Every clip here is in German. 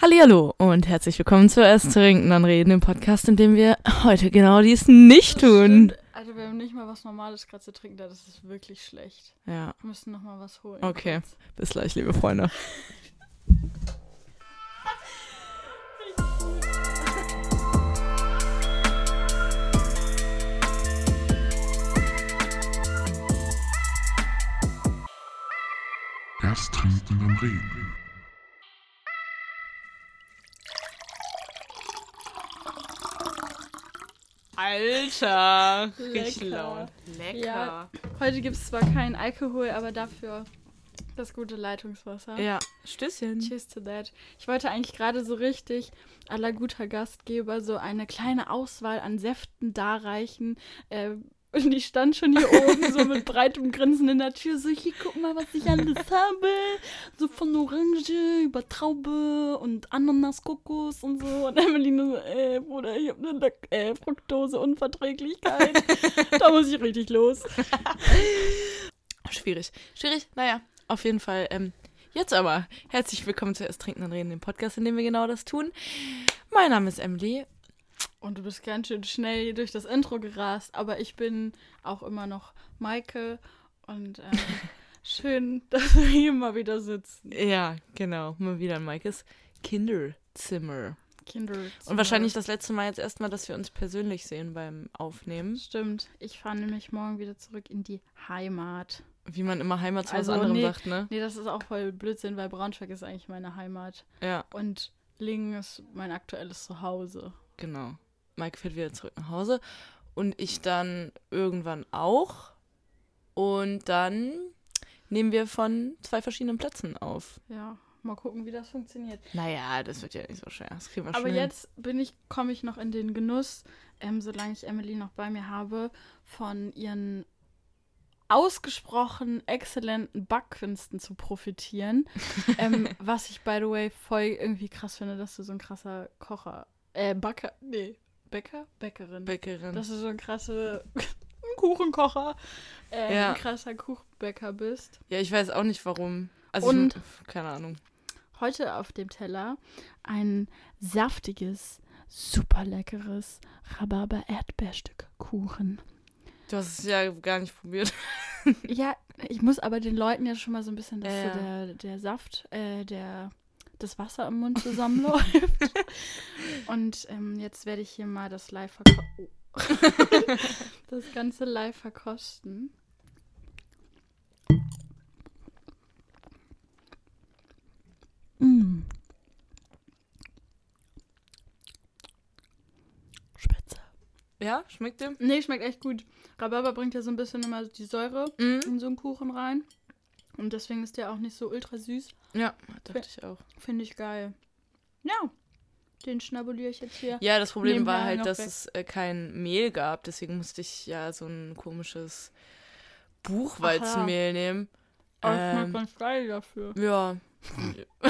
Hallihallo und herzlich willkommen zu Erst trinken, dann reden, dem Podcast, in dem wir heute genau dies nicht tun. Stimmt. Also wir haben nicht mal was Normales gerade zu trinken, da das ist wirklich schlecht. Ja, Wir müssen noch mal was holen. okay. kurz. Bis gleich, liebe Freunde. Erst trinken, dann reden. Alter, richtig laut. Lecker. Ja. Heute gibt es zwar keinen Alkohol, aber dafür das gute Leitungswasser. Ja, Stößchen. Cheers to that. Ich wollte eigentlich gerade so richtig aller guter Gastgeber so eine kleine Auswahl an Säften darreichen. Äh, und ich stand schon hier oben so mit breitem Grinsen in der Tür, so hier, guck mal, was ich alles habe. So von Orange über Traube und Ananas, Kokos und so. Und Emily nur so, äh, Bruder, ich habe eine äh, Fructoseunverträglichkeit. da muss ich richtig los. Schwierig. Schwierig, naja, auf jeden Fall. Ähm, jetzt aber, herzlich willkommen zu Erst trinken, dann reden, dem Podcast, in dem wir genau das tun. Mein Name ist Emily. Und du bist ganz schön schnell durch das Intro gerast, aber ich bin auch immer noch Maike und ähm, schön, dass wir hier mal wieder sitzen. Ja, genau, mal wieder in Maikes Kinderzimmer. Kinder. Und wahrscheinlich das letzte Mal jetzt erstmal, dass wir uns persönlich sehen beim Aufnehmen. Stimmt. Ich fahre nämlich morgen wieder zurück in die Heimat. Wie man immer Heimat zu Also, was anderem nee. sagt, ne? Nee, das ist auch voll Blödsinn, weil Braunschweig ist eigentlich meine Heimat. Ja, Und Lingen ist mein aktuelles Zuhause. genau. Mike fährt wieder zurück nach Hause und ich dann irgendwann auch. Und dann nehmen wir von zwei verschiedenen Plätzen auf. Ja, mal gucken, wie das funktioniert. Naja, das wird ja nicht so schwer. Das kriegen wir Aber jetzt bin ich, komme ich noch in den Genuss, ähm, solange ich Emily noch bei mir habe, von ihren ausgesprochen exzellenten Backkünsten zu profitieren. ähm, was ich, by the way, voll irgendwie krass finde, dass du so ein krasser Kocher, äh, Backer, nee, Bäcker? Bäckerin. Bäckerin. dass du so ein krasser Kuchenkocher, äh, Ja. ein krasser Kuchenbäcker bist. ja, ich weiß auch nicht warum. Also Und- ich, keine Ahnung. Heute auf dem Teller ein saftiges, super leckeres Rhabarber-Erdbeerstück Kuchen. Du hast es ja gar nicht probiert. Ja, ich muss aber den Leuten ja schon mal so ein bisschen, dass ja. der, der Saft, äh, der, das Wasser im Mund zusammenläuft. Und ähm, jetzt werde ich hier mal das live verkosten. das Ganze live verkosten. Mm. Spitze. Ja, schmeckt dir? Nee, schmeckt echt gut. Rhabarber bringt ja so ein bisschen immer die Säure Mhm. in so einen Kuchen rein. Und deswegen ist der auch nicht so ultra süß. Ja, dachte ich auch. Finde ich geil. Ja, den schnabuliere ich jetzt hier. Ja, das Problem war halt, dass weg. es äh, kein Mehl gab. Deswegen musste ich ja so ein komisches Buchweizenmehl nehmen. Aber Ähm, schmeckt ganz geil dafür. Ja.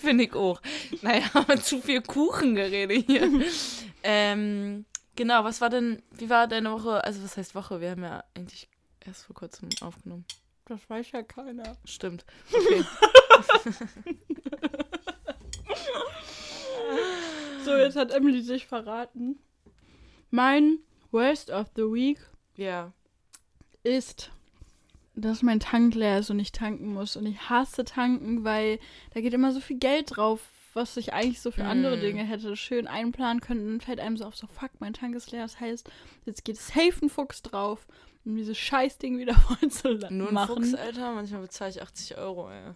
Finde ich auch. Naja, aber zu viel Kuchengerede hier. ähm, genau, was war denn, wie war deine Woche? Also, was heißt Woche? Wir haben ja eigentlich erst vor kurzem aufgenommen. Das weiß ja keiner. Stimmt. Okay. So, jetzt hat Emily sich verraten. Mein Worst of the Week ja. ist, dass mein Tank leer ist und ich tanken muss. Und ich hasse tanken, weil da geht immer so viel Geld drauf, was ich eigentlich so für andere Mm. Dinge hätte schön einplanen können. Und dann fällt einem so auf, so fuck, mein Tank ist leer. Das heißt, jetzt geht safe ein Fuchs drauf, um dieses Scheißding wieder voll zu la- Nur ein machen. Fuchs, Alter. Manchmal bezahle ich 80 Euro, ey.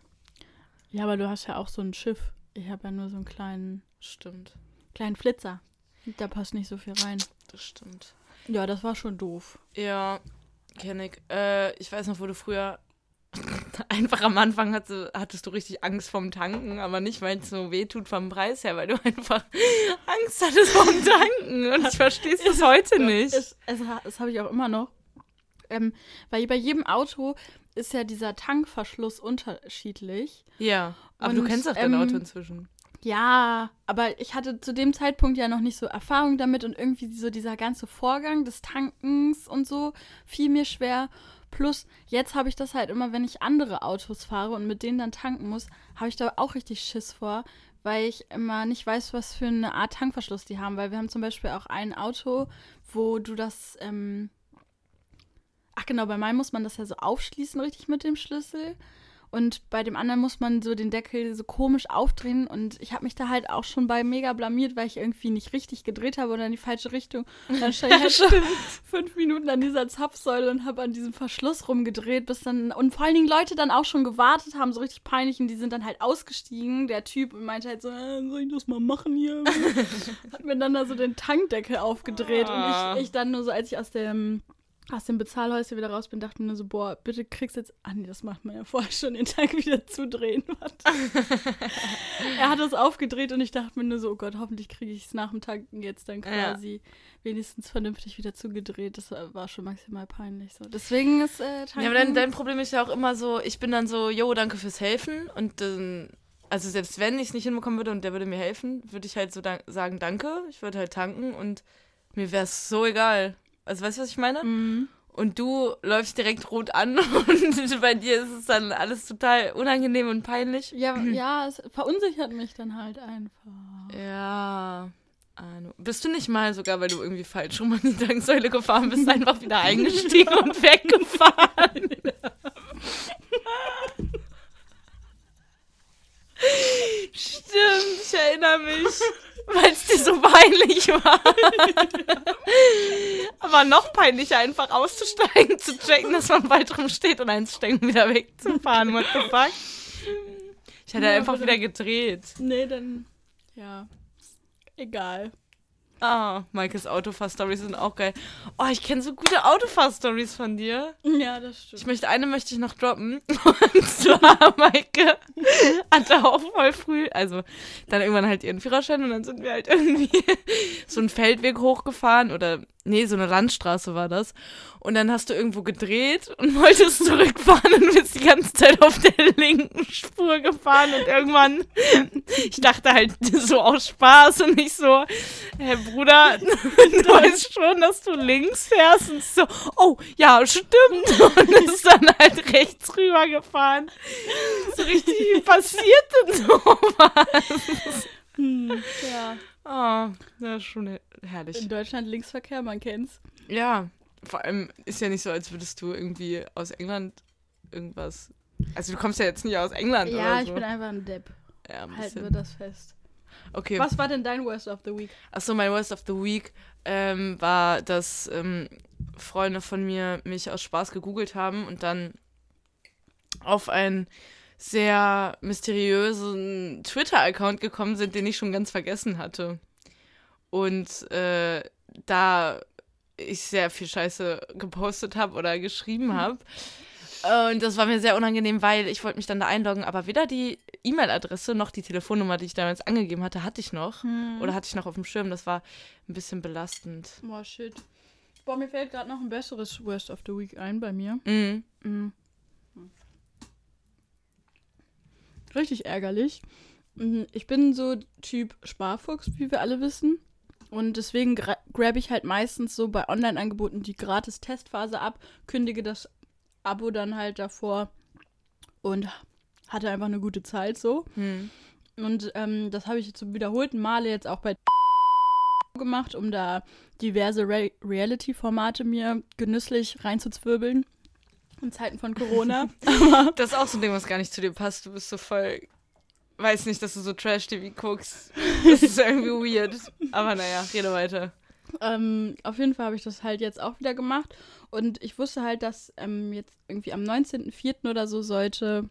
Ja, aber du hast ja auch so ein Schiff. Ich habe ja nur so einen kleinen, Stimmt. kleinen Flitzer. Da passt nicht so viel rein. Das stimmt. Ja, das war schon doof. Ja, kenn ich. Äh, ich weiß noch, wo du früher einfach am Anfang hatte, hattest du richtig Angst vorm Tanken, aber nicht, weil es so weh tut vom Preis her, weil du einfach Angst hattest vorm Tanken. Und ich verstehe es bis heute nicht. Es, es, das habe ich auch immer noch. Ähm, weil bei jedem Auto ist ja dieser Tankverschluss unterschiedlich. Ja, aber du Und, kennst doch dein ähm, Auto inzwischen. Ja, aber ich hatte zu dem Zeitpunkt ja noch nicht so Erfahrung damit und irgendwie so dieser ganze Vorgang des Tankens und so fiel mir schwer. Plus, jetzt habe ich das halt immer, wenn ich andere Autos fahre und mit denen dann tanken muss, habe ich da auch richtig Schiss vor, weil ich immer nicht weiß, was für eine Art Tankverschluss die haben. Weil wir haben zum Beispiel auch ein Auto, wo du das. Ähm Ach genau, bei meinem muss man das ja so aufschließen, richtig mit dem Schlüssel. Und bei dem anderen muss man so den Deckel so komisch aufdrehen. Und ich habe mich da halt auch schon bei mega blamiert, weil ich irgendwie nicht richtig gedreht habe oder in die falsche Richtung. Und dann stand ich halt schon fünf Minuten an dieser Zapfsäule und habe an diesem Verschluss rumgedreht, bis dann. Und vor allen Dingen Leute dann auch schon gewartet haben, so richtig peinlich. Und die sind dann halt ausgestiegen, der Typ, und meinte halt so, äh, soll ich das mal machen hier? Hat mir dann da so den Tankdeckel aufgedreht. Ah. Und ich, ich dann nur so, als ich aus dem aus dem Bezahlhäuschen wieder raus bin, dachte mir nur so, boah, bitte kriegst jetzt. Ah nee, das macht man ja vorher schon, den Tank wieder zudrehen. Er hat das aufgedreht und ich dachte mir nur so, oh Gott, hoffentlich kriege ich es nach dem Tanken jetzt dann Ja. quasi wenigstens vernünftig wieder zugedreht. Das war, schon maximal peinlich so. Deswegen ist äh, Tanken. Ja, aber dein, dein Problem ist ja auch immer so, ich bin dann so, yo, danke fürs Helfen. Und dann, also selbst wenn ich es nicht hinbekommen würde und der würde mir helfen, würde ich halt so dan sagen, danke. Ich würde halt tanken und mir wäre es so egal. Also weißt du, was ich meine? Mhm. Und du läufst direkt rot an und bei dir ist es dann alles total unangenehm und peinlich. Ja, ja, es verunsichert mich dann halt einfach. Ja. Ahnung. Bist du nicht mal sogar, weil du irgendwie falsch rum an die Tanksäule gefahren bist, einfach wieder eingestiegen und weggefahren? Stimmt, ich erinnere mich. Weil es dir so peinlich war. Aber noch peinlicher, einfach auszusteigen, zu checken, dass man bald rumsteht und einsteigen, wieder wegzufahren. What the fuck? Ich hatte Ja, einfach wieder gedreht. Nee, dann. Ja. Egal. Ah, Maikes Autofahr-Stories sind auch geil. Oh, ich kenne so gute Autofahr-Stories von dir. Ja, das stimmt. Ich möchte, eine möchte ich noch droppen. Und zwar, Maike hatte auch voll früh, also dann irgendwann halt ihren Führerschein und dann sind wir halt irgendwie so einen Feldweg hochgefahren oder, nee, so eine Landstraße war das. Und dann hast du irgendwo gedreht und wolltest zurückfahren und bist die ganze Zeit auf der linken Spur gefahren und irgendwann, ich dachte halt so aus Spaß und nicht so, Herr Bruder, du weißt schon, dass du links fährst und so, oh, ja, stimmt. Und ist dann halt rechts rüber gefahren. So richtig wie passiert denn sowas? Hm, ja. Oh, das ist schon her- herrlich. In Deutschland Linksverkehr, man kennt's. Ja, vor allem ist ja nicht so, als würdest du irgendwie aus England irgendwas. Also du kommst ja jetzt nicht aus England Ja, oder ich so. bin einfach ein Depp. ja, ein Halten wir das fest. Okay. Was war denn dein Worst of the Week? Achso, mein Worst of the Week ähm, war, dass ähm, Freunde von mir mich aus Spaß gegoogelt haben und dann auf einen sehr mysteriösen Twitter-Account gekommen sind, den ich schon ganz vergessen hatte. Und äh, da ich sehr viel Scheiße gepostet habe oder geschrieben habe. Und das war mir sehr unangenehm, weil ich wollte mich dann da einloggen, aber weder die E-Mail-Adresse noch die Telefonnummer, die ich damals angegeben hatte, hatte ich noch. Oder hatte ich noch auf dem Schirm. Das war ein bisschen belastend. Boah, shit. Boah, mir fällt gerade noch ein besseres Worst of the Week ein bei mir. Mhm. Mhm. Richtig ärgerlich. Mhm, Ich bin so Typ Sparfuchs, wie wir alle wissen. Und deswegen gra grab ich halt meistens so bei Online-Angeboten die gratis Testphase ab, kündige das Abo dann halt davor und hatte einfach eine gute Zeit so. Mhm. Und ähm, das habe ich zum wiederholten Male jetzt auch bei gemacht, um da diverse Re Reality-Formate mir genüsslich reinzuzwirbeln. In Zeiten von Corona. Das ist auch so ein Ding, was gar nicht zu dir passt. Du bist so voll. Weiß nicht, dass du so Trash-TV guckst. Das ist irgendwie weird. Aber naja, rede weiter. ähm, auf jeden Fall habe ich das halt jetzt auch wieder gemacht. Und ich wusste halt, dass ähm, jetzt irgendwie am 19.04. oder so sollte.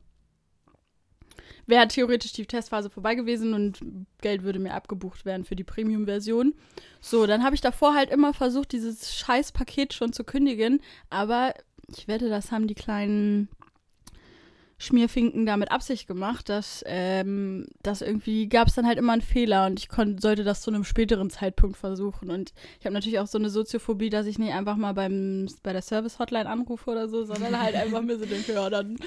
Wäre theoretisch die Testphase vorbei gewesen und Geld würde mir abgebucht werden für die Premium-Version. So, dann habe ich davor halt immer versucht, dieses scheiß Paket schon zu kündigen. Aber ich wette, das haben die kleinen Schmierfinken da mit Absicht gemacht, dass ähm, das irgendwie gab es dann halt immer einen Fehler und ich sollte das zu einem späteren Zeitpunkt versuchen. Und ich habe natürlich auch so eine Soziophobie, dass ich nicht einfach mal beim, bei der Service-Hotline anrufe oder so, sondern halt einfach mir so denke, ja, dann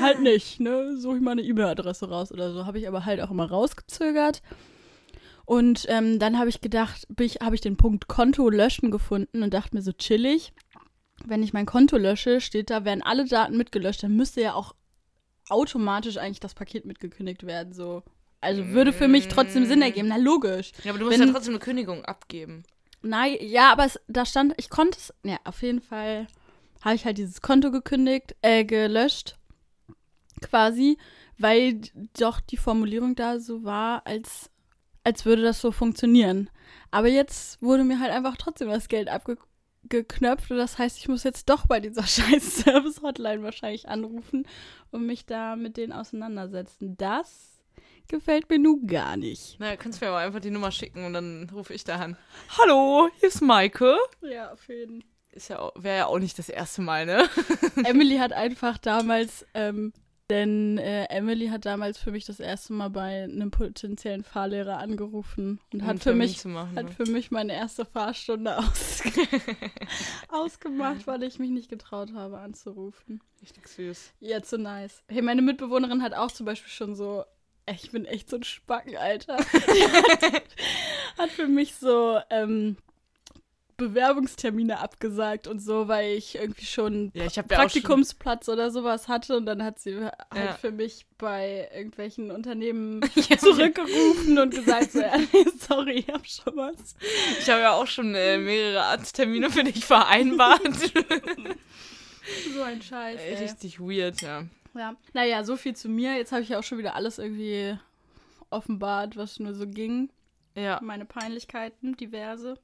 halt nicht, ne? Suche ich mal eine E-Mail-Adresse raus oder so. Habe ich aber halt auch immer rausgezögert. Und ähm, dann habe ich gedacht, habe ich den Punkt Konto löschen gefunden und dachte mir so chillig. Wenn ich mein Konto lösche, steht da, werden alle Daten mitgelöscht, dann müsste ja auch automatisch eigentlich das Paket mitgekündigt werden, so Also würde für mich trotzdem Sinn ergeben. Na, logisch. Ja, aber du musst Wenn- ja trotzdem eine Kündigung abgeben. Nein, ja, aber es, da stand, ich konnte es, ja, auf jeden Fall habe ich halt dieses Konto gekündigt, äh, gelöscht, quasi, weil doch die Formulierung da so war, als, als würde das so funktionieren. Aber jetzt wurde mir halt einfach trotzdem das Geld abgeknöpft und das heißt, ich muss jetzt doch bei dieser scheiß Service-Hotline wahrscheinlich anrufen und mich da mit denen auseinandersetzen. Das gefällt mir nun gar nicht. Na, kannst mir aber einfach die Nummer schicken und dann rufe ich da an. Hallo, hier ist Maike. Ja, auf jeden Fall. Ist ja, auch- wäre ja auch nicht das erste Mal, ne? Emily hat einfach damals, ähm, denn äh, Emily hat damals für mich das erste Mal bei einem potenziellen Fahrlehrer angerufen und Um hat für mich zu machen, hat ne? für mich meine erste Fahrstunde aus ausgemacht, weil ich mich nicht getraut habe anzurufen. Richtig süß. Ja, zu nice. Hey, meine Mitbewohnerin hat auch zum Beispiel schon so, ich bin echt so ein Spacken, Alter. Die hat, hat für mich so ähm, Bewerbungstermine abgesagt und so, weil ich irgendwie schon Ja, ich ja auch schon, Praktikumsplatz oder sowas hatte und dann hat sie halt Ja. für mich bei irgendwelchen Unternehmen zurückgerufen und gesagt so, ja, sorry, ich hab schon was. ich habe ja auch schon äh, mehrere Arzttermine für dich vereinbart. So ein Scheiß, ey. Richtig weird, ja. Ja. Naja, so viel zu mir. Jetzt habe ich ja auch schon wieder alles irgendwie offenbart, was nur so ging. Ja. Meine Peinlichkeiten, diverse.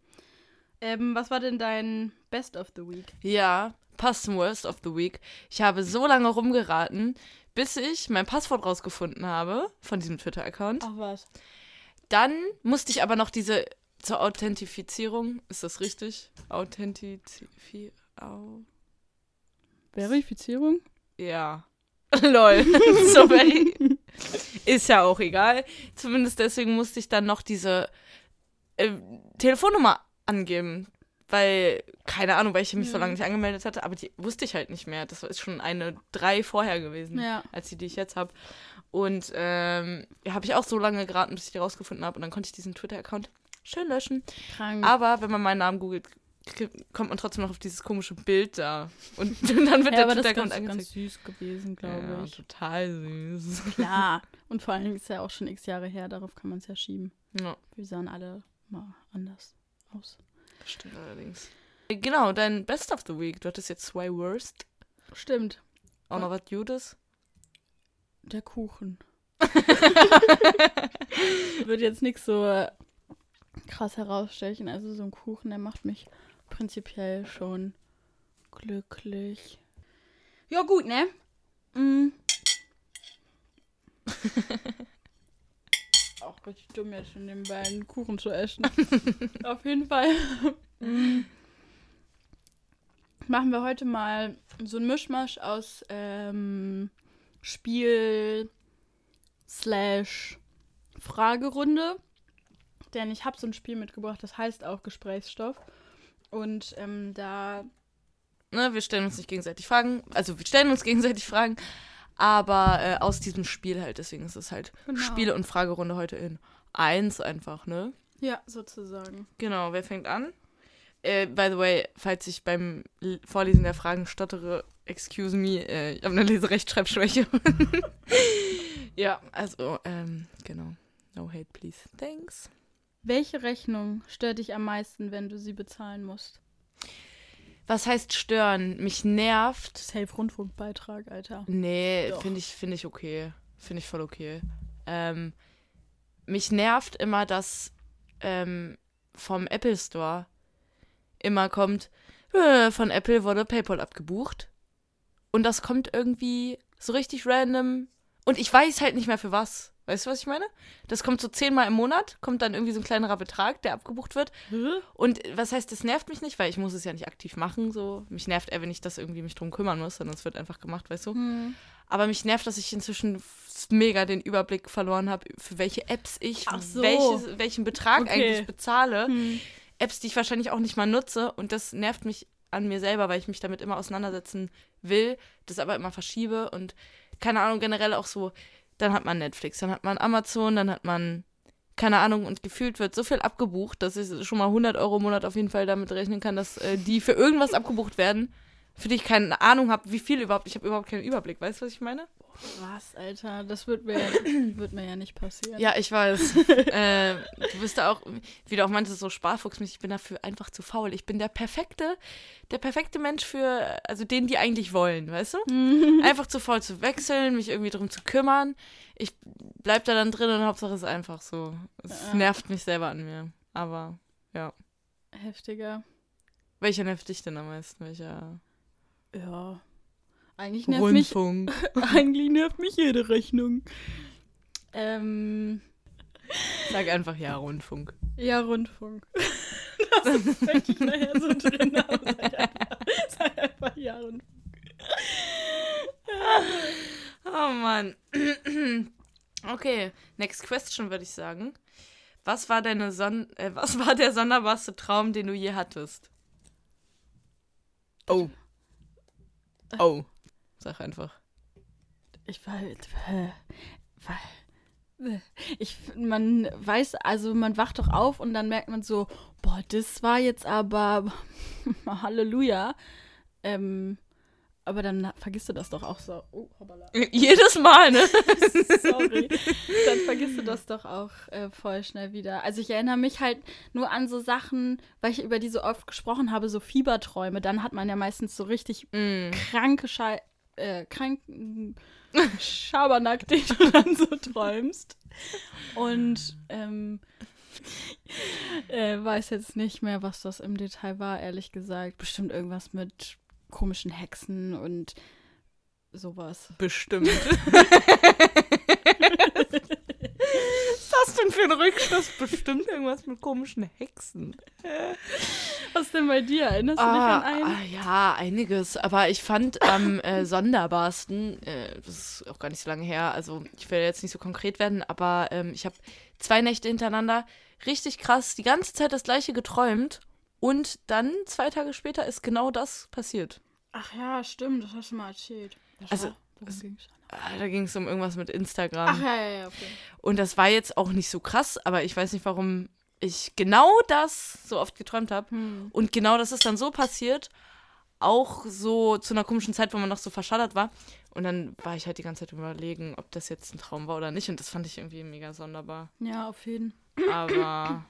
Ähm, was war denn dein Best of the Week? Ja, passt zum Worst of the Week. Ich habe so lange rumgeraten, bis ich mein Passwort rausgefunden habe von diesem Twitter-Account. Ach was. Dann musste ich aber noch diese zur Authentifizierung, ist das richtig? Authentifi... Au Verifizierung? ja. Lol. Sorry. Ist ja auch egal. Zumindest deswegen musste ich dann noch diese äh, Telefonnummer angeben. Weil, keine Ahnung, weil ich mich so Ja. lange nicht angemeldet hatte, aber die wusste ich halt nicht mehr. Das ist schon eine drei vorher gewesen, Ja. als die, die ich jetzt habe. Und ähm, habe ich auch so lange geraten, bis ich die rausgefunden habe. Und dann konnte ich diesen Twitter-Account schön löschen. Krank. Aber wenn man meinen Namen googelt, kommt man trotzdem noch auf dieses komische Bild da. Und dann wird ja, der aber das ist Twitter-Account ganz, süß gewesen, glaube Ja, ich. total süß. Klar. Und vor Dingen ist ja auch schon x Jahre her, darauf kann man es ja schieben. Ja, Wir sahen alle mal anders aus. stimmt allerdings. Genau, dein Best of the Week. Du hattest jetzt zwei Worst. Stimmt. Auch noch was Gutes. Der Kuchen. Wird jetzt nichts so äh, krass herausstechen. Also so ein Kuchen, der macht mich prinzipiell schon glücklich. Ja, gut, ne? Mm. Richtig dumm jetzt schon nebenbei einen Kuchen zu essen. Auf jeden Fall. mm, Machen wir heute mal so ein Mischmasch aus ähm, Spiel slash Fragerunde. Denn ich habe so ein Spiel mitgebracht, das heißt auch Gesprächsstoff. Und ähm, da Ne, wir stellen uns nicht gegenseitig Fragen. Also, wir stellen uns gegenseitig Fragen. Aber äh, aus diesem Spiel halt. Deswegen ist es halt Genau. Spiele- und Fragerunde heute in eins einfach, ne? Ja, sozusagen. Genau, wer fängt an? Äh, by the way, falls ich beim Vorlesen der Fragen stottere, excuse me, äh, ich habe eine Leserechtschreibschwäche. ja, also, ähm, genau. No hate, please. Thanks. Welche Rechnung stört dich am meisten, wenn du sie bezahlen musst? Was heißt stören? Mich nervt. Safe-Rundfunkbeitrag, Alter. Nee, finde ich, finde ich okay. Finde ich voll okay. Ähm, mich nervt immer, dass ähm, vom Apple Store immer kommt, äh, von Apple wurde PayPal abgebucht. Und das kommt irgendwie so richtig random. Und ich weiß halt nicht mehr für was. Weißt du, was ich meine? Das kommt so zehnmal im Monat, kommt dann irgendwie so ein kleinerer Betrag, der abgebucht wird. Und was heißt, das nervt mich nicht, weil ich muss es ja nicht aktiv machen. So. Mich nervt eher, wenn ich das irgendwie mich drum kümmern muss, sondern es wird einfach gemacht, weißt du? Hm. Aber mich nervt, dass ich inzwischen mega den Überblick verloren habe, für welche Apps ich so. welches, welchen Betrag Okay. eigentlich bezahle. Hm. Apps, die ich wahrscheinlich auch nicht mal nutze. Und das nervt mich an mir selber, weil ich mich damit immer auseinandersetzen will, das aber immer verschiebe. Und keine Ahnung, generell auch so, dann hat man Netflix, dann hat man Amazon, dann hat man, keine Ahnung, und gefühlt wird so viel abgebucht, dass ich schon mal 100 Euro im Monat auf jeden Fall damit rechnen kann, dass äh, die für irgendwas abgebucht werden, für die ich keine Ahnung habe, wie viel überhaupt. Ich habe überhaupt keinen Überblick. Weißt du, was ich meine? Was, Alter? Das wird mir, wird mir ja nicht passieren. Ja, ich weiß. äh, du bist da auch, wie du auch meintest, so sparfuchsmäßig. Ich bin dafür einfach zu faul. Ich bin der perfekte, der perfekte Mensch für, also den, die eigentlich wollen, weißt du? Einfach zu faul zu wechseln, mich irgendwie drum zu kümmern. Ich bleib da dann drin und Hauptsache ist einfach so. Es Ja. nervt mich selber an mir. Aber ja. Heftiger. Welcher nervt dich denn am meisten? Welcher? Ja. Eigentlich nervt mich, Rundfunk. eigentlich nervt mich jede Rechnung. Ähm, Sag einfach ja, Rundfunk. ja, Rundfunk. Das ist wirklich nachher so drin. aber Sag einfach, sag einfach ja, Rundfunk. Oh Mann. Okay, next question würde ich sagen. Was war deine Son äh, was war der sonderbarste Traum, den du je hattest? Oh. Oh. Sag einfach. Ich war, ich, man weiß, also man wacht doch auf und dann merkt man so, boah, das war jetzt aber Halleluja. Ähm, aber dann vergisst du das doch auch so. Oh, hoppala. Jedes Mal, ne? Sorry. Dann vergisst du das doch auch äh, voll schnell wieder. Also ich erinnere mich halt nur an so Sachen, weil ich über die so oft gesprochen habe, so Fieberträume. Dann hat man ja meistens so richtig Mm. kranke Schei äh, kranken Schabernack, den du dann so träumst. Und ähm, äh, weiß jetzt nicht mehr, was das im Detail war, ehrlich gesagt. Bestimmt irgendwas mit komischen Hexen und sowas. Bestimmt. Was hast du denn für einen Rückschluss? Bestimmt irgendwas mit komischen Hexen. Was denn bei dir? Erinnerst du dich Ah, an einen? ah, ja, einiges. Aber ich fand am äh, sonderbarsten, äh, das ist auch gar nicht so lange her, also ich will jetzt nicht so konkret werden, aber ähm, ich habe zwei Nächte hintereinander richtig krass die ganze Zeit das gleiche geträumt und dann zwei Tage später ist genau das passiert. Ach ja, stimmt, das hast du mal erzählt. Was Also? Ah, Da ging es um irgendwas mit Instagram. Ach ja, ja, ja, okay. Und das war jetzt auch nicht so krass, aber ich weiß nicht, warum ich genau das so oft geträumt habe. Hm. Und genau das ist dann so passiert, auch so zu einer komischen Zeit, wo man noch so verschallert war. Und dann war ich halt die ganze Zeit überlegen, ob das jetzt ein Traum war oder nicht. Und das fand ich irgendwie mega sonderbar. Ja, auf jeden Aber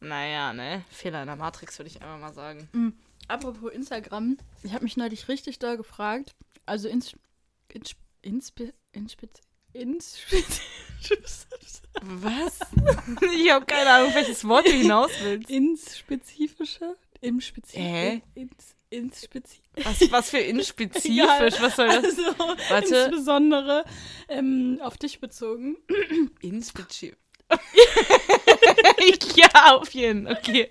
naja, ne? Fehler in der Matrix, würde ich einfach mal sagen. Apropos Instagram, ich habe mich neulich richtig doll gefragt. Also ins ins inspe, inspez, inspez, Was? Ich habe keine Ahnung, welches Wort du hinaus willst. ins Spezifische? Im Spezifischen? Hä? Ins, ins Spezifische. Was, was für inspezifisch? Was soll das? Also, Warte. insbesondere ähm, auf dich bezogen. Inspezifisch. ja, auf jeden Fall. Okay.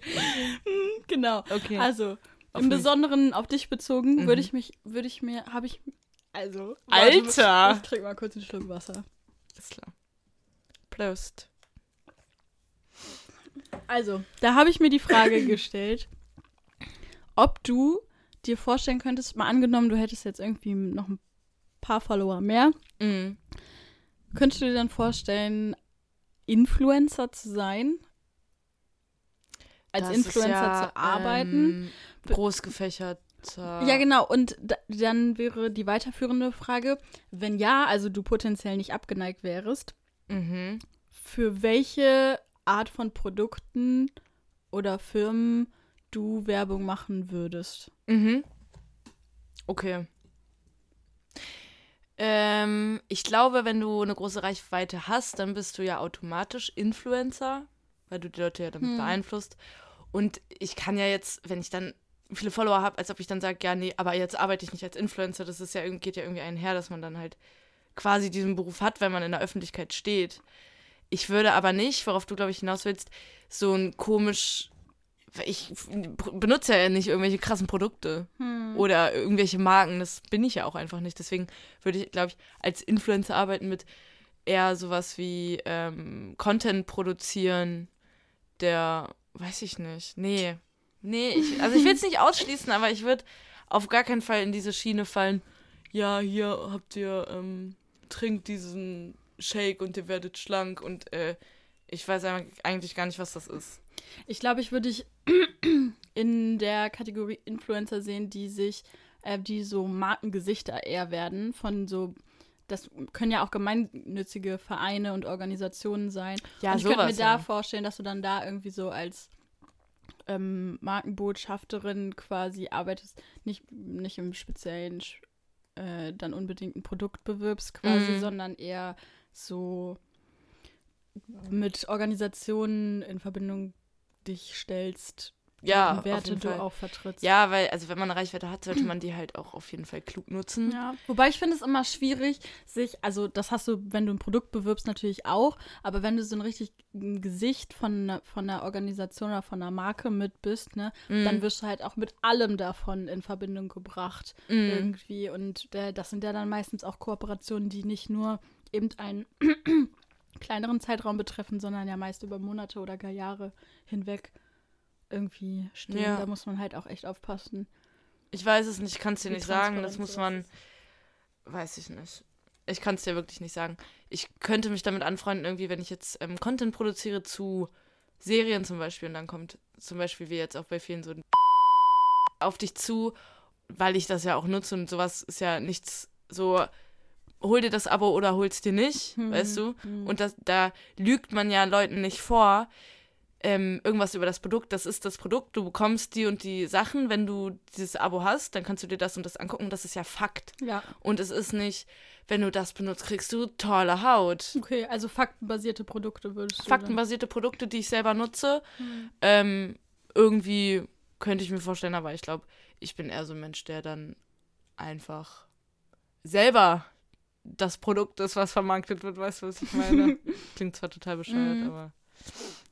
Genau. Okay. Also, Auf im mich. Besonderen auf dich bezogen, Mhm. würde ich mich, würde ich mir, habe ich, also. Alter! Warte, ich trinke mal kurz einen Schluck Wasser. Ist klar. Prost. Also, da habe ich mir die Frage gestellt, ob du dir vorstellen könntest, mal angenommen, du hättest jetzt irgendwie noch ein paar Follower mehr, Mhm. könntest du dir dann vorstellen, Influencer zu sein? Als Das Influencer ja, zu arbeiten? Ähm, groß gefächerter. Ja, genau. Und da, dann wäre die weiterführende Frage, wenn ja, also du potenziell nicht abgeneigt wärst, Mhm. für welche Art von Produkten oder Firmen du Werbung machen würdest. Mhm. Okay. Ähm, ich glaube, wenn du eine große Reichweite hast, dann bist du ja automatisch Influencer, weil du die Leute ja damit Hm. beeinflusst. Und ich kann ja jetzt, wenn ich dann viele Follower habe, als ob ich dann sage, ja, nee, aber jetzt arbeite ich nicht als Influencer, das ist ja, geht ja irgendwie einher, dass man dann halt quasi diesen Beruf hat, wenn man in der Öffentlichkeit steht. Ich würde aber nicht, worauf du, glaube ich, hinaus willst, so ein komisch. Ich benutze ja nicht irgendwelche krassen Produkte oder irgendwelche Marken. Das bin ich ja auch einfach nicht. Deswegen würde ich, glaube ich, als Influencer arbeiten mit eher sowas wie ähm, Content produzieren, der, weiß ich nicht. Nee. Nee, ich, also ich will es nicht ausschließen, aber ich würde auf gar keinen Fall in diese Schiene fallen. Ja, hier habt ihr, ähm, trinkt diesen Shake und ihr werdet schlank und äh, ich weiß eigentlich gar nicht, was das ist. Ich glaube, ich würde dich in der Kategorie Influencer sehen, die sich, äh, die so Markengesichter eher werden von so das können ja auch gemeinnützige Vereine und Organisationen sein. Ja, und ich könnte mir da ja. vorstellen, dass du dann da irgendwie so als ähm, Markenbotschafterin quasi arbeitest, nicht, nicht im speziellen äh, dann unbedingt ein Produkt bewirbst quasi, Mhm. sondern eher so mit Organisationen in Verbindung dich stellst, Ja, Werte du Fall. auch vertrittst. Ja, weil, also wenn man Reichweite hat, sollte man die halt auch auf jeden Fall klug nutzen. Ja, wobei ich finde es immer schwierig, sich, also das hast du, wenn du ein Produkt bewirbst, natürlich auch, aber wenn du so ein richtig Gesicht von, ne- von einer Organisation oder von einer Marke mit bist, ne, Mhm. dann wirst du halt auch mit allem davon in Verbindung gebracht Mhm. irgendwie. Und äh, das sind ja dann meistens auch Kooperationen, die nicht nur eben einen kleineren Zeitraum betreffen, sondern ja meist über Monate oder gar Jahre hinweg irgendwie stehen. Ja. Da muss man halt auch echt aufpassen. Ich weiß es nicht, ich kann es dir nicht sagen. Das muss man, weiß ich nicht. Ich kann es dir wirklich nicht sagen. Ich könnte mich damit anfreunden, irgendwie, wenn ich jetzt ähm, Content produziere zu Serien zum Beispiel und dann kommt zum Beispiel wie jetzt auch bei vielen so ein auf dich zu, weil ich das ja auch nutze und sowas ist ja nichts so, hol dir das Abo oder hol's dir nicht, Hm, weißt du? hm. Und das, da lügt man ja Leuten nicht vor, ähm, irgendwas über das Produkt. Das ist das Produkt. Du bekommst die und die Sachen. Wenn du dieses Abo hast, dann kannst du dir das und das angucken. Das ist ja Fakt. Ja, Und es ist nicht, wenn du das benutzt, kriegst du tolle Haut. okay, also faktenbasierte Produkte würdest du Faktenbasierte Produkte, die ich selber nutze. dann. Hm. Ähm, irgendwie könnte ich mir vorstellen, aber ich glaube, ich bin eher so ein Mensch, der dann einfach selber das Produkt ist, was vermarktet wird. Weißt du, was ich meine? Klingt zwar total bescheuert, Mhm. aber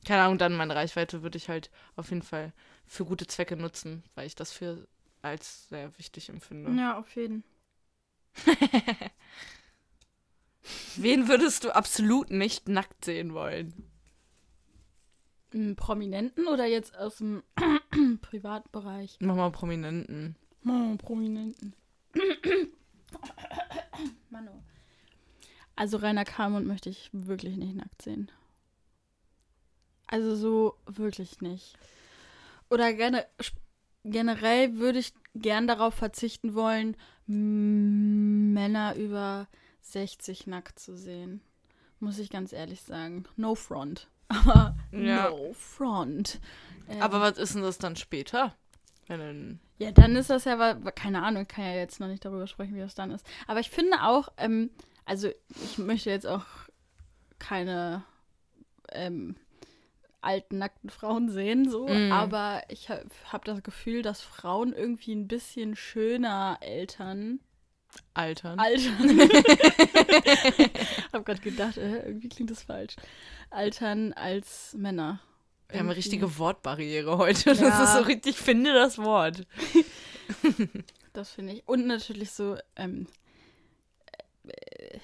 keine Ahnung, dann meine Reichweite würde ich halt auf jeden Fall für gute Zwecke nutzen, weil ich das für als sehr wichtig empfinde. Ja, auf jeden. Wen würdest du absolut nicht nackt sehen wollen? Einen Prominenten oder jetzt aus dem Privatbereich? Mach mal Prominenten. Oh, Prominenten. Mano. Also Rainer Kalmund möchte ich wirklich nicht nackt sehen. Also so wirklich nicht. Oder gerne, generell würde ich gern darauf verzichten wollen, Männer über 60 nackt zu sehen. Muss ich ganz ehrlich sagen. No front. Aber Ja. no front. Ähm, Aber was ist denn das dann später? Dann ja, dann ist das ja, keine Ahnung, ich kann ja jetzt noch nicht darüber sprechen, wie das dann ist. Aber ich finde auch, ähm, also ich möchte jetzt auch keine ähm, alten, nackten Frauen sehen, so, Mm. aber ich habe hab das Gefühl, dass Frauen irgendwie ein bisschen schöner Eltern altern. altern. hab gerade gedacht, äh, irgendwie klingt das falsch. Altern als Männer. Wir haben eine richtige Wortbarriere heute. Das Ja. ist so richtig, ich finde das Wort. Das finde ich. Und natürlich so ähm, äh,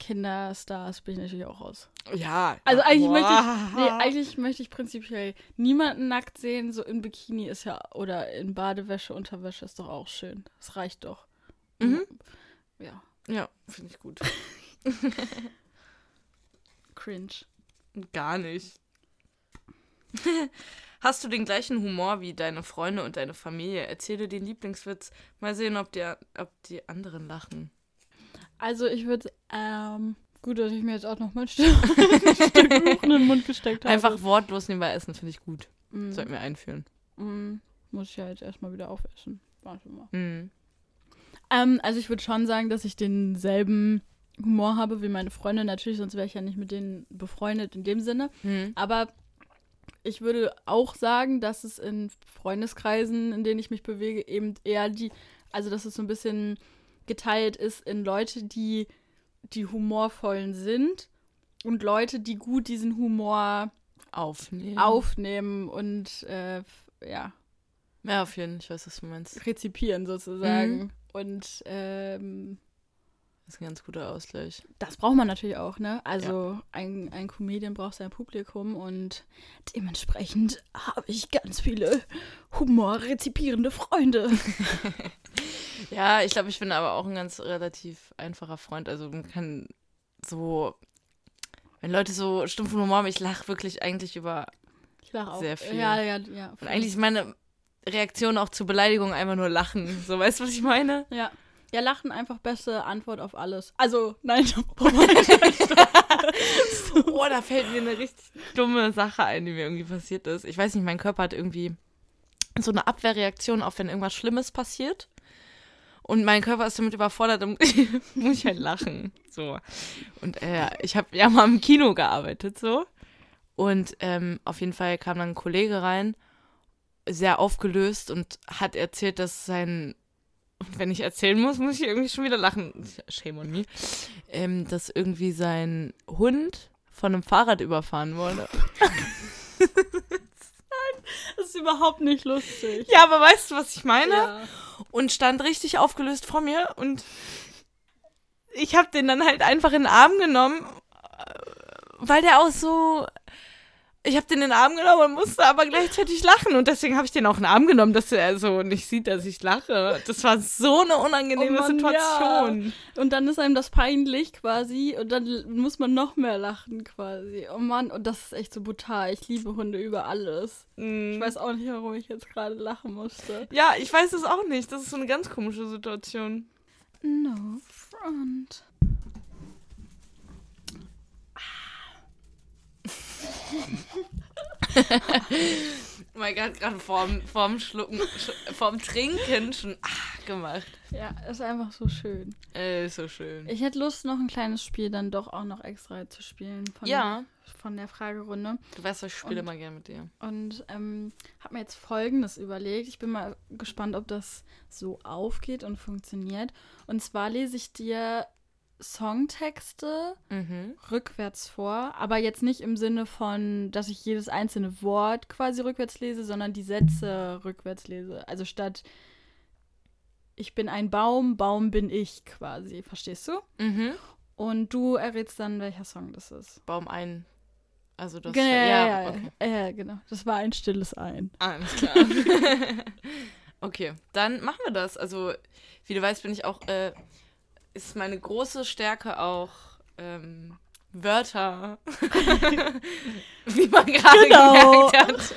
Kinderstars bin ich natürlich auch raus. Ja. Also eigentlich boah. möchte ich, nee, eigentlich möchte ich prinzipiell niemanden nackt sehen. So in Bikini ist ja, oder in Badewäsche, Unterwäsche ist doch auch schön. Das reicht doch. Mhm. Ja, Ja, finde ich gut. cringe. Gar nicht. Hast du den gleichen Humor wie deine Freunde und deine Familie? Erzähl dir den Lieblingswitz. Mal sehen, ob, die, ob die anderen lachen. Also ich würde, ähm, gut, dass ich mir jetzt auch noch mal ein Stück, Kuchen in den Mund gesteckt habe. Einfach wortlos nebenbei essen, finde ich gut. Mm, Sollten wir einführen. mm, muss ich ja jetzt erstmal wieder aufessen. Warte mal. Mhm. Ähm, also ich würde schon sagen, dass ich denselben Humor habe wie meine Freunde. Natürlich, sonst wäre ich ja nicht mit denen befreundet in dem Sinne. Mhm. Aber ich würde auch sagen, dass es in Freundeskreisen, in denen ich mich bewege, eben eher die, also dass es so ein bisschen geteilt ist in Leute, die die humorvollen sind und Leute, die gut diesen Humor Aufnehmen. aufnehmen und äh, ja, Ja, auf jeden Fall. Ich weiß, was du meinst. rezipieren sozusagen. Mhm. Und ähm, Das ist ein ganz guter Ausgleich. Das braucht man natürlich auch, ne? Also ein, ein Comedian braucht sein Publikum und dementsprechend habe ich ganz viele humorrezipierende Freunde. Ja, ich glaube, ich bin aber auch ein ganz relativ einfacher Freund. Also man kann so, wenn Leute so stumpfen Humor haben, ich lache wirklich eigentlich über. Ich lache auch. Sehr viel. Ja, ja, ja. Und eigentlich ist meine Reaktion auch zur Beleidigung einfach nur lachen. So, weißt du, was ich meine? Ja. Ja, Lachen einfach beste Antwort auf alles. Also, nein. oh, da fällt mir eine richtig dumme Sache ein, die mir irgendwie passiert ist. Ich weiß nicht, mein Körper hat irgendwie so eine Abwehrreaktion auf, wenn irgendwas Schlimmes passiert. Und mein Körper ist damit überfordert und muss ich halt lachen. So. Und äh, ich habe ja mal im Kino gearbeitet, so. Und ähm, auf jeden Fall kam dann ein Kollege rein, sehr aufgelöst und hat erzählt, dass sein, wenn ich erzählen muss, muss ich irgendwie schon wieder lachen. Shame on me. Ähm, dass irgendwie sein Hund von einem Fahrrad überfahren wurde. Das ist überhaupt nicht lustig. Ja, aber weißt du, was ich meine? Ja. Und stand richtig aufgelöst vor mir und ich habe den dann halt einfach in den Arm genommen, äh, weil der auch so. Ich habe den in den Arm genommen und musste aber gleichzeitig lachen. Und deswegen habe ich den auch in den Arm genommen, dass er so nicht sieht, dass ich lache. Das war so eine unangenehme Oh Mann, Situation. Und dann ist einem das peinlich quasi und dann muss man noch mehr lachen quasi. Oh Mann, und das ist echt so brutal. Ich liebe Hunde über alles. Mm. Ich weiß auch nicht, warum ich jetzt gerade lachen musste. Ja, ich weiß es auch nicht. Das ist so eine ganz komische Situation. No front. Oh mein Gott, gerade vorm, vorm Schlucken, sch- vorm Trinken schon ah, gemacht. Ja, ist einfach so schön. Äh, so schön. Ich hätte Lust, noch ein kleines Spiel dann doch auch noch extra zu spielen von, ja, von der Fragerunde. du weißt, ich spiele Und- mal gerne mit dir. Und ähm, habe mir jetzt Folgendes überlegt. Ich bin mal gespannt, ob das so aufgeht und funktioniert. Und zwar lese ich dir Songtexte Mhm. rückwärts vor, aber jetzt nicht im Sinne von, dass ich jedes einzelne Wort quasi rückwärts lese, sondern die Sätze rückwärts lese. Also statt ich bin ein Baum, Baum bin ich quasi. Verstehst du? Mhm. Und du errätst dann, welcher Song das ist. Baum ein. Also das. Genau, ja, ja, okay. ja, ja, genau. Das war ein stilles Ein. Alles klar. okay, dann machen wir das. Also, wie du weißt, bin ich auch, äh, ist meine große Stärke auch ähm, Wörter, wie man gerade Genau. gemerkt hat.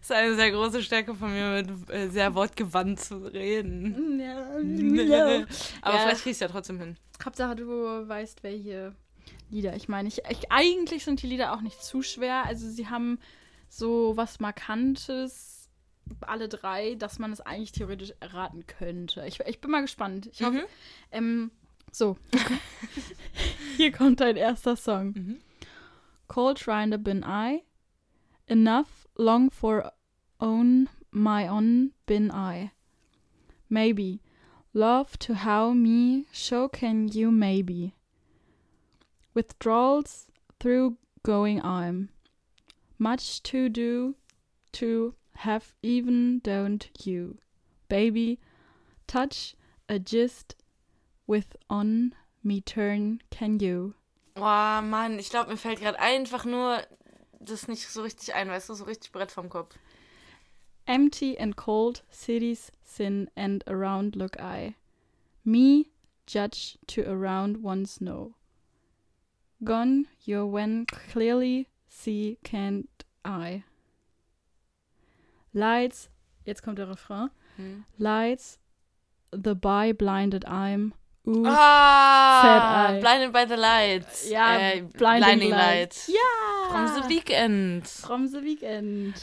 ist eine sehr große Stärke von mir, mit äh, sehr wortgewandt zu reden. Ja, Aber Ja. vielleicht kriegst du ja trotzdem hin. Hauptsache, du weißt, welche Lieder ich meine. Ich, ich, eigentlich sind die Lieder auch nicht zu schwer. Also sie haben so was Markantes, alle drei, dass man es eigentlich theoretisch erraten könnte. Ich, ich bin mal gespannt. Ich hoffe, Mhm. ähm, so. Hier kommt dein erster Song. Mhm. Cold Rinder bin I. Enough long for own my own bin I. Maybe. Love to how me show can you maybe. Withdrawals through going I'm. Much to do to have even don't you. Baby, touch a gist with on me turn can you. Boah, Mann, ich glaube, mir fällt gerade einfach nur das nicht so richtig ein, weißt du, so richtig Brett vom Kopf. Empty and cold cities sin and around look I. Me judge to around one's know. Gone your when clearly see can't I. Lights, jetzt kommt der Refrain. Hm. Lights, the by blinded I'm. Ooh. Ah, Sad Eye. Blinded by the Lights. Ja, äh, Blinding Blinding Lights. Lights. Ja! From the Weekend. From the Weekend.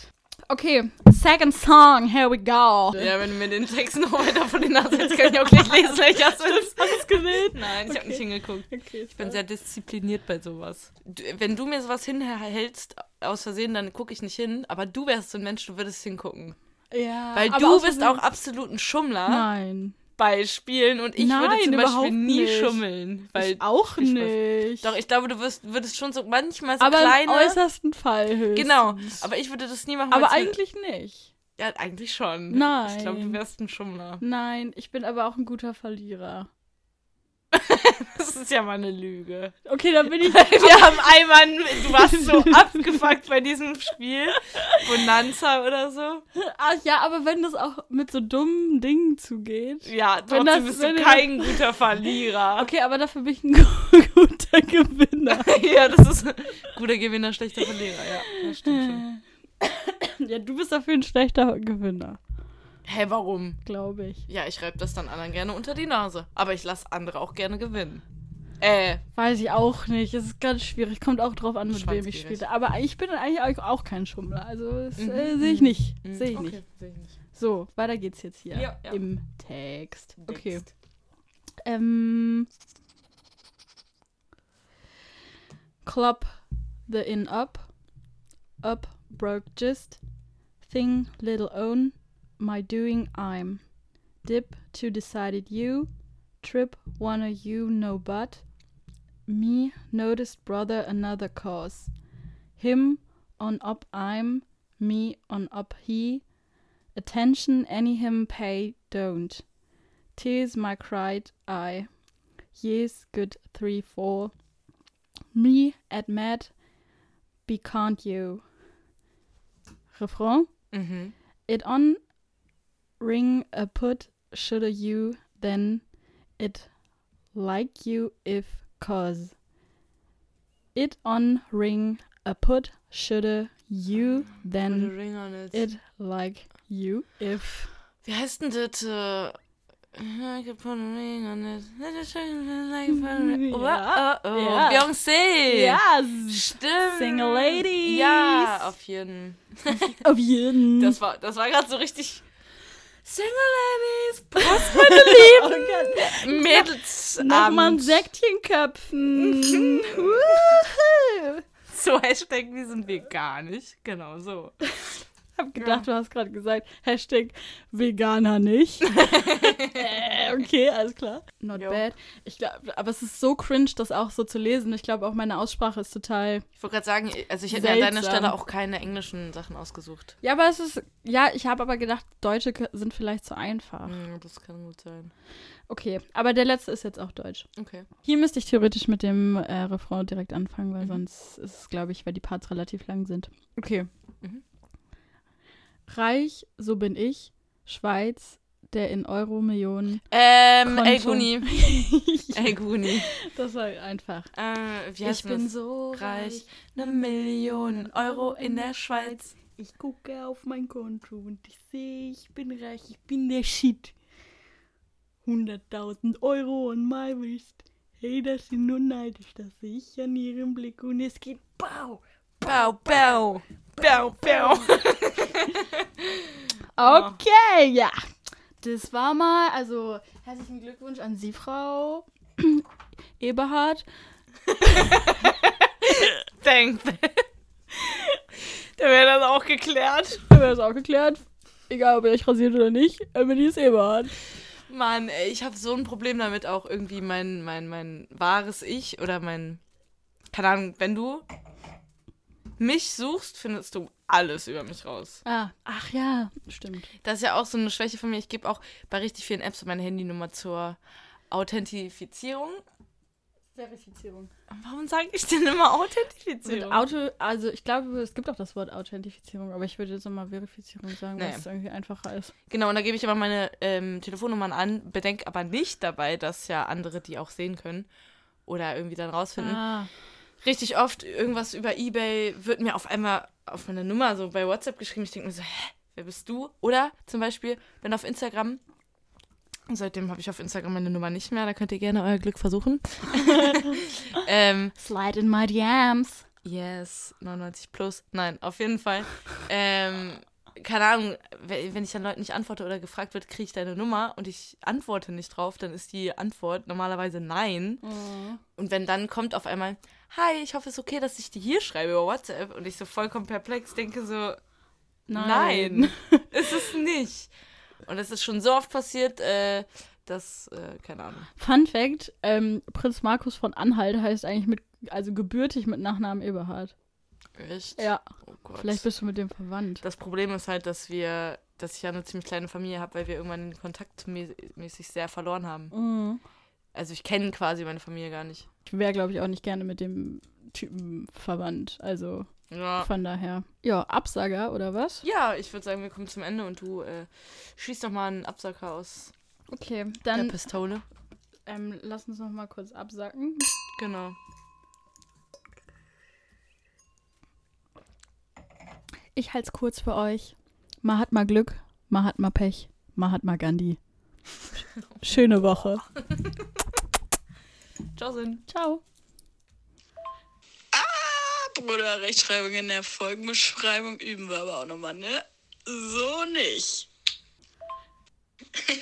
Okay, second song, here we go. Ja, wenn du mir den Text noch weiter von den Nase setzt, kann ich auch gleich lesen, ist. Hast du es gesehen? Nein, ich habe Okay. nicht hingeguckt. Okay, Ich bin sehr diszipliniert bei sowas. Du, wenn du mir sowas hinhältst, aus Versehen, dann gucke ich nicht hin. Aber du wärst so ein Mensch, du würdest hingucken. Ja, Weil du bist auch absolut ein Schummler Nein. Bei Spielen und ich würde Nein, zum Beispiel nie nicht. schummeln. Weil ich auch Spaß. nicht. Doch, ich glaube, du wirst, würdest schon so manchmal so aber kleine. im äußersten Fall höchstens. Genau, aber ich würde das nie machen. Aber mir- eigentlich nicht. Ja, eigentlich schon. Nein. Ich glaube, du wärst ein Schummler. Nein, ich bin aber auch ein guter Verlierer. Das ist ja mal eine Lüge. Okay, dann bin ich. Wir haben einmal, du warst so abgefuckt bei diesem Spiel. Bonanza oder so. Ach ja, aber wenn das auch mit so dummen Dingen zugeht. Ja, trotzdem das- bist du kein guter Verlierer. Okay, aber dafür bin ich ein guter Gewinner. Ja, das ist guter Gewinner, schlechter Verlierer. Ja, das stimmt schon. Ja, du bist dafür ein schlechter Gewinner. Hä, warum? glaube ich. Ja, ich reibe das dann anderen gerne unter die Nase. Aber ich lasse andere auch gerne gewinnen. Äh, Weiß ich auch nicht. Es ist ganz schwierig. Kommt auch drauf an, mit wem ich spiele. Aber ich bin eigentlich auch kein Schummler. Also das Mhm, äh, sehe ich nicht. mhm, Sehe ich okay, nicht. Sehe ich nicht. So, weiter geht's jetzt hier Ja, ja. im Text. Okay. Next. Ähm, Club the in up, up broke gist, thing little own, my doing I'm, dip to decided you, trip wanna you no but, me noticed brother another cause, him on up I'm, me on up he, attention any him pay don't. Tis my cried I. Yes, good three, four. Me at mad, be can't you. Refrain. Mhm. It on ring a put shoulda you then it like you if cause. It on ring a put shoulda you then ring on it. it like you if. Wie heißt denn das? Äh, I could put a ring on it. Like a put a ring- Oh, Ja. oh, oh. Ja. Beyoncé. Yes! Stimmt. Single Ladies. Ja, auf jeden. Auf jeden. Das war, das war gerade so richtig. Single Ladies, Prost, oh Gott. Mädels. Nochmal ein. Säckchen köpfen. So Hashtag, wir sind wir gar nicht. Genau so. hab gedacht, du hast gerade gesagt, Hashtag Veganer nicht. äh, okay, alles klar. Not Jo. bad. Ich glaube, aber es ist so cringe, das auch so zu lesen. Ich glaube, auch meine Aussprache ist total. Ich wollte gerade sagen, also ich hätte mir an deiner Seltsam. Stelle auch keine englischen Sachen ausgesucht. Ja, aber es ist. Ja, ich habe aber gedacht, Deutsche sind vielleicht zu einfach. Hm, das kann gut sein. Okay, aber der letzte ist jetzt auch Deutsch. Okay. Hier müsste ich theoretisch mit dem äh, Refrain direkt anfangen, weil Mhm. sonst ist es, glaube ich, weil die Parts relativ lang sind. Okay. Mhm. Reich, so bin ich. Schweiz, der in Euro Millionen. Ähm, Konto. ey Guni. Ey Guni. das war einfach. Äh, wie ich bin so reich. Eine Million Euro in der Schweiz. Ich gucke auf mein Konto und ich sehe, ich bin reich, ich bin der Shit. 100.000 Euro on my wrist. Hey, das sind nur neidisch, das sehe ich an ihrem Blick und es geht bau. Bau, bau. Bau, bau. Okay, ja. Das war mal, also herzlichen Glückwunsch an Sie, Frau Eberhard. Denk. Da wäre das auch geklärt. Haben wir das auch geklärt? Egal, ob ihr euch rasiert oder nicht, Emily ist Eberhard. Mann, ey, ich habe so ein Problem damit, auch irgendwie mein, mein, mein wahres Ich oder mein. Keine Ahnung, wenn du mich suchst, findest du alles über mich raus. Ah, ach ja, stimmt. Das ist ja auch so eine Schwäche von mir. Ich gebe auch bei richtig vielen Apps meine Handynummer zur Authentifizierung. Verifizierung. Warum sage ich denn immer Mit Authentifizierung? Auto, also ich glaube, es gibt auch das Wort Authentifizierung, aber ich würde jetzt nochmal Verifizierung sagen, weil Nee. es irgendwie einfacher ist. Genau, und da gebe ich immer meine ähm, Telefonnummern an, bedenke aber nicht dabei, dass ja andere die auch sehen können oder irgendwie dann rausfinden. Ah, Richtig oft irgendwas über Ebay wird mir auf einmal auf meine Nummer so bei WhatsApp geschrieben. Ich denke mir so, hä, wer bist du? Oder zum Beispiel, wenn auf Instagram, seitdem habe ich auf Instagram meine Nummer nicht mehr, da könnt ihr gerne euer Glück versuchen. ähm, slide in my DMs. Yes, 99 plus. Nein, auf jeden Fall. ähm, keine Ahnung, we- wenn ich dann Leuten nicht antworte oder gefragt wird, kriege ich deine Nummer und ich antworte nicht drauf, dann ist die Antwort normalerweise nein. Und wenn dann kommt auf einmal, hi, ich hoffe, es ist okay, dass ich dir hier schreibe über WhatsApp und ich so vollkommen perplex denke so, nein, ist es nicht. Und es ist schon so oft passiert, äh, dass, äh, keine Ahnung. Fun Fact: ähm, Prinz Markus von Anhalt heißt eigentlich mit, also gebürtig mit Nachnamen Eberhard. Echt? Ja, Oh Gott. vielleicht bist du mit dem verwandt. Das Problem ist halt, dass wir, dass ich ja eine ziemlich kleine Familie habe, weil wir irgendwann den Kontakt mä- mäßig sehr verloren haben. Mhm. Also ich kenne quasi meine Familie gar nicht. Ich wäre, glaube ich, auch nicht gerne mit dem Typen verwandt. Also Ja. von daher. Ja, Absager oder was? Ja, ich würde sagen, wir kommen zum Ende und du äh, schießt doch mal einen Absacker aus Okay, der dann Pistole. ähm, lass uns noch mal kurz absacken. Genau. Ich halte es kurz für euch. Man hat mal Glück, man hat mal Pech. Mahatma Gandhi. Schöne Woche. Ciao, Sinn. Ciao. Ah, Bruder, Rechtschreibung in der Folgenbeschreibung üben wir aber auch nochmal, ne? So nicht.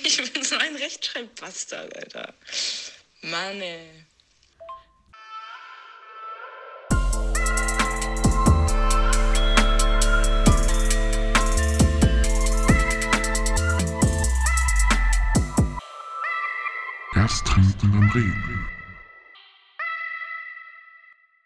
Ich bin so ein Rechtschreibbastard, Alter. Mann, ey. Erst trinken, dann reden.